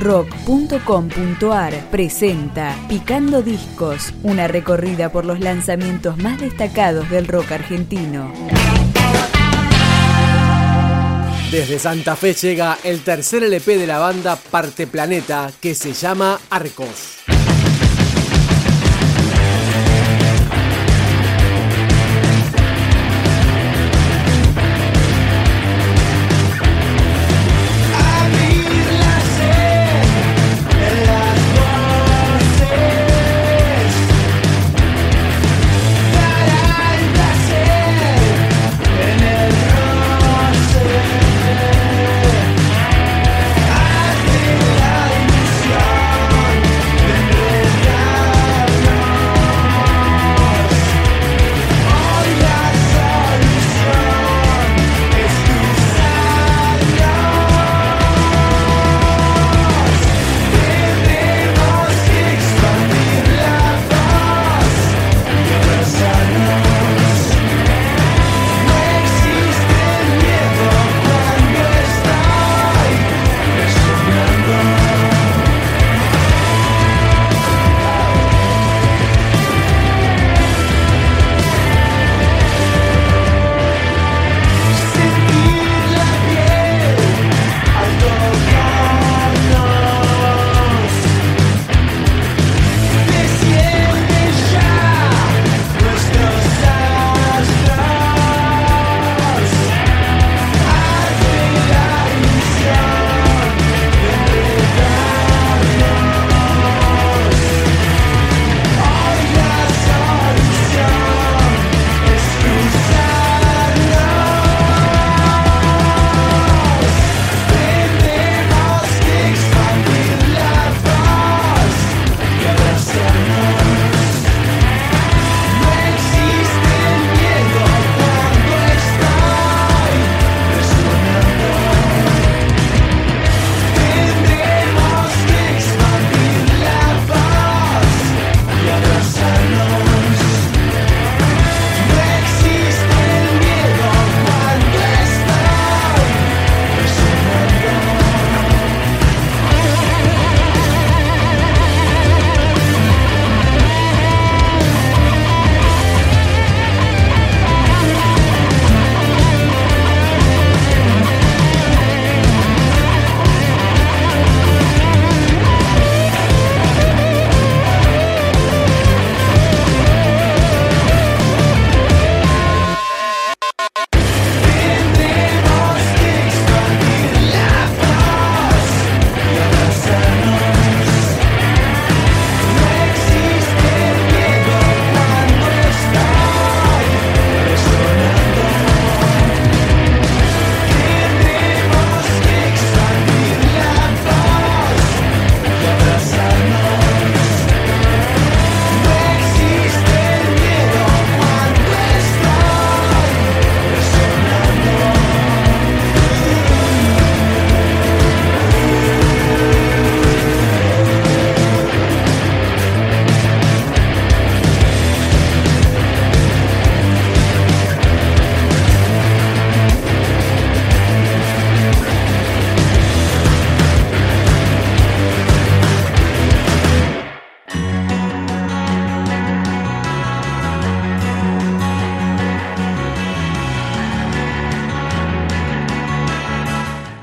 rock.com.ar presenta Picando Discos, una recorrida por los lanzamientos más destacados del rock argentino. Desde Santa Fe llega el tercer LP de la banda Parte Planeta que se llama Arcos.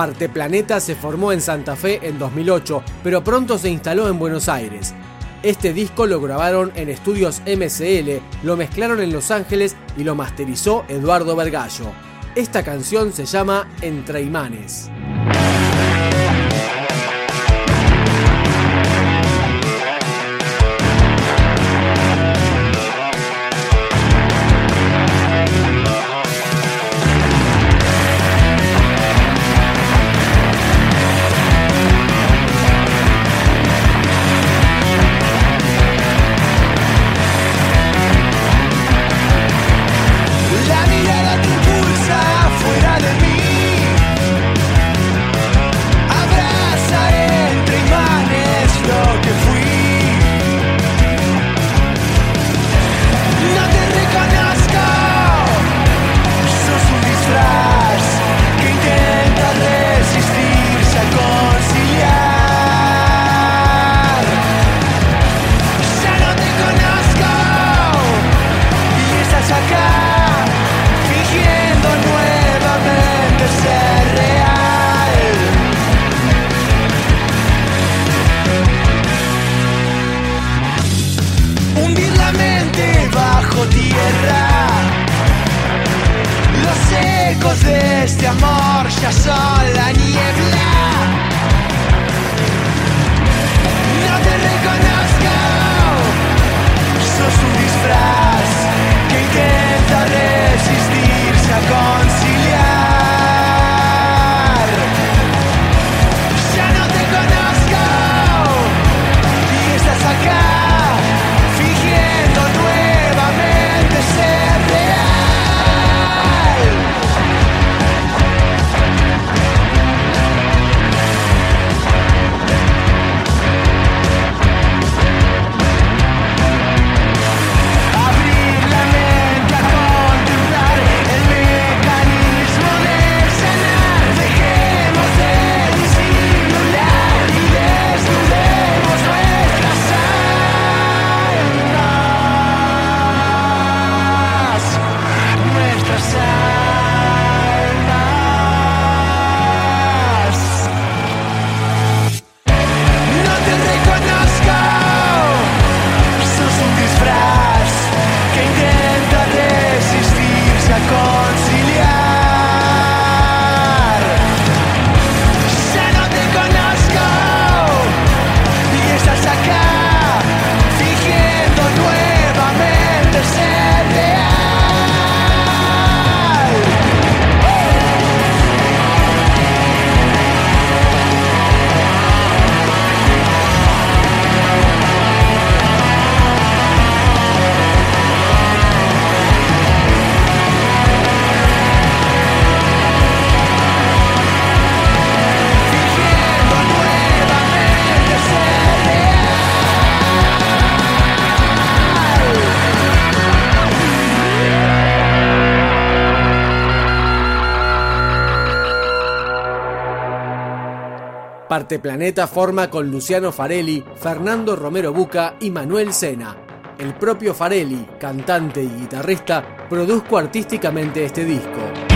Parte Planeta se formó en Santa Fe en 2008, pero pronto se instaló en Buenos Aires. Este disco lo grabaron en estudios MCL, lo mezclaron en Los Ángeles y lo masterizó Eduardo Vergallo. Esta canción se llama Entre Imanes. Parte Planeta forma con Luciano Farelli, Fernando Romero Buca y Manuel Sena. El propio Farelli, cantante y guitarrista, produjo artísticamente este disco.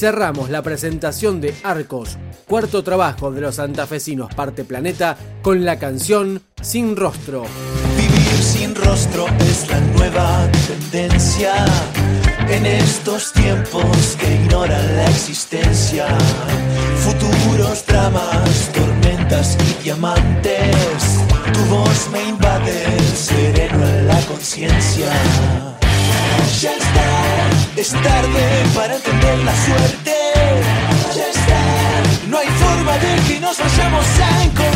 Cerramos la presentación de Arcos, cuarto trabajo de los santafesinos Parte Planeta, con la canción Sin Rostro. Vivir sin rostro es la nueva tendencia en estos tiempos que ignoran la existencia. Futuros dramas, tormentas y diamantes. Tu voz me invade, sereno en la conciencia. Ya está, es tarde para entender la suerte. Ya está, no hay forma de que nos vayamos a.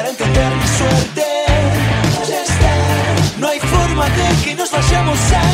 para entender mi suerte. Ya está, no hay forma de que nos vayamos a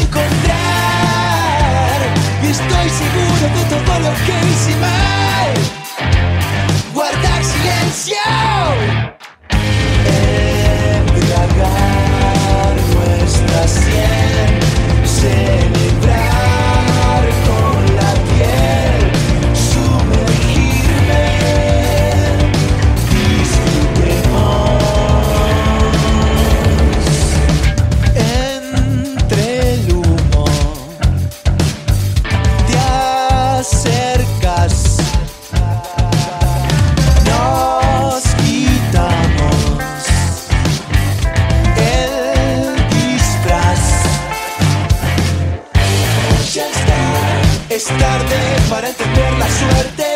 Es tarde para entender la suerte.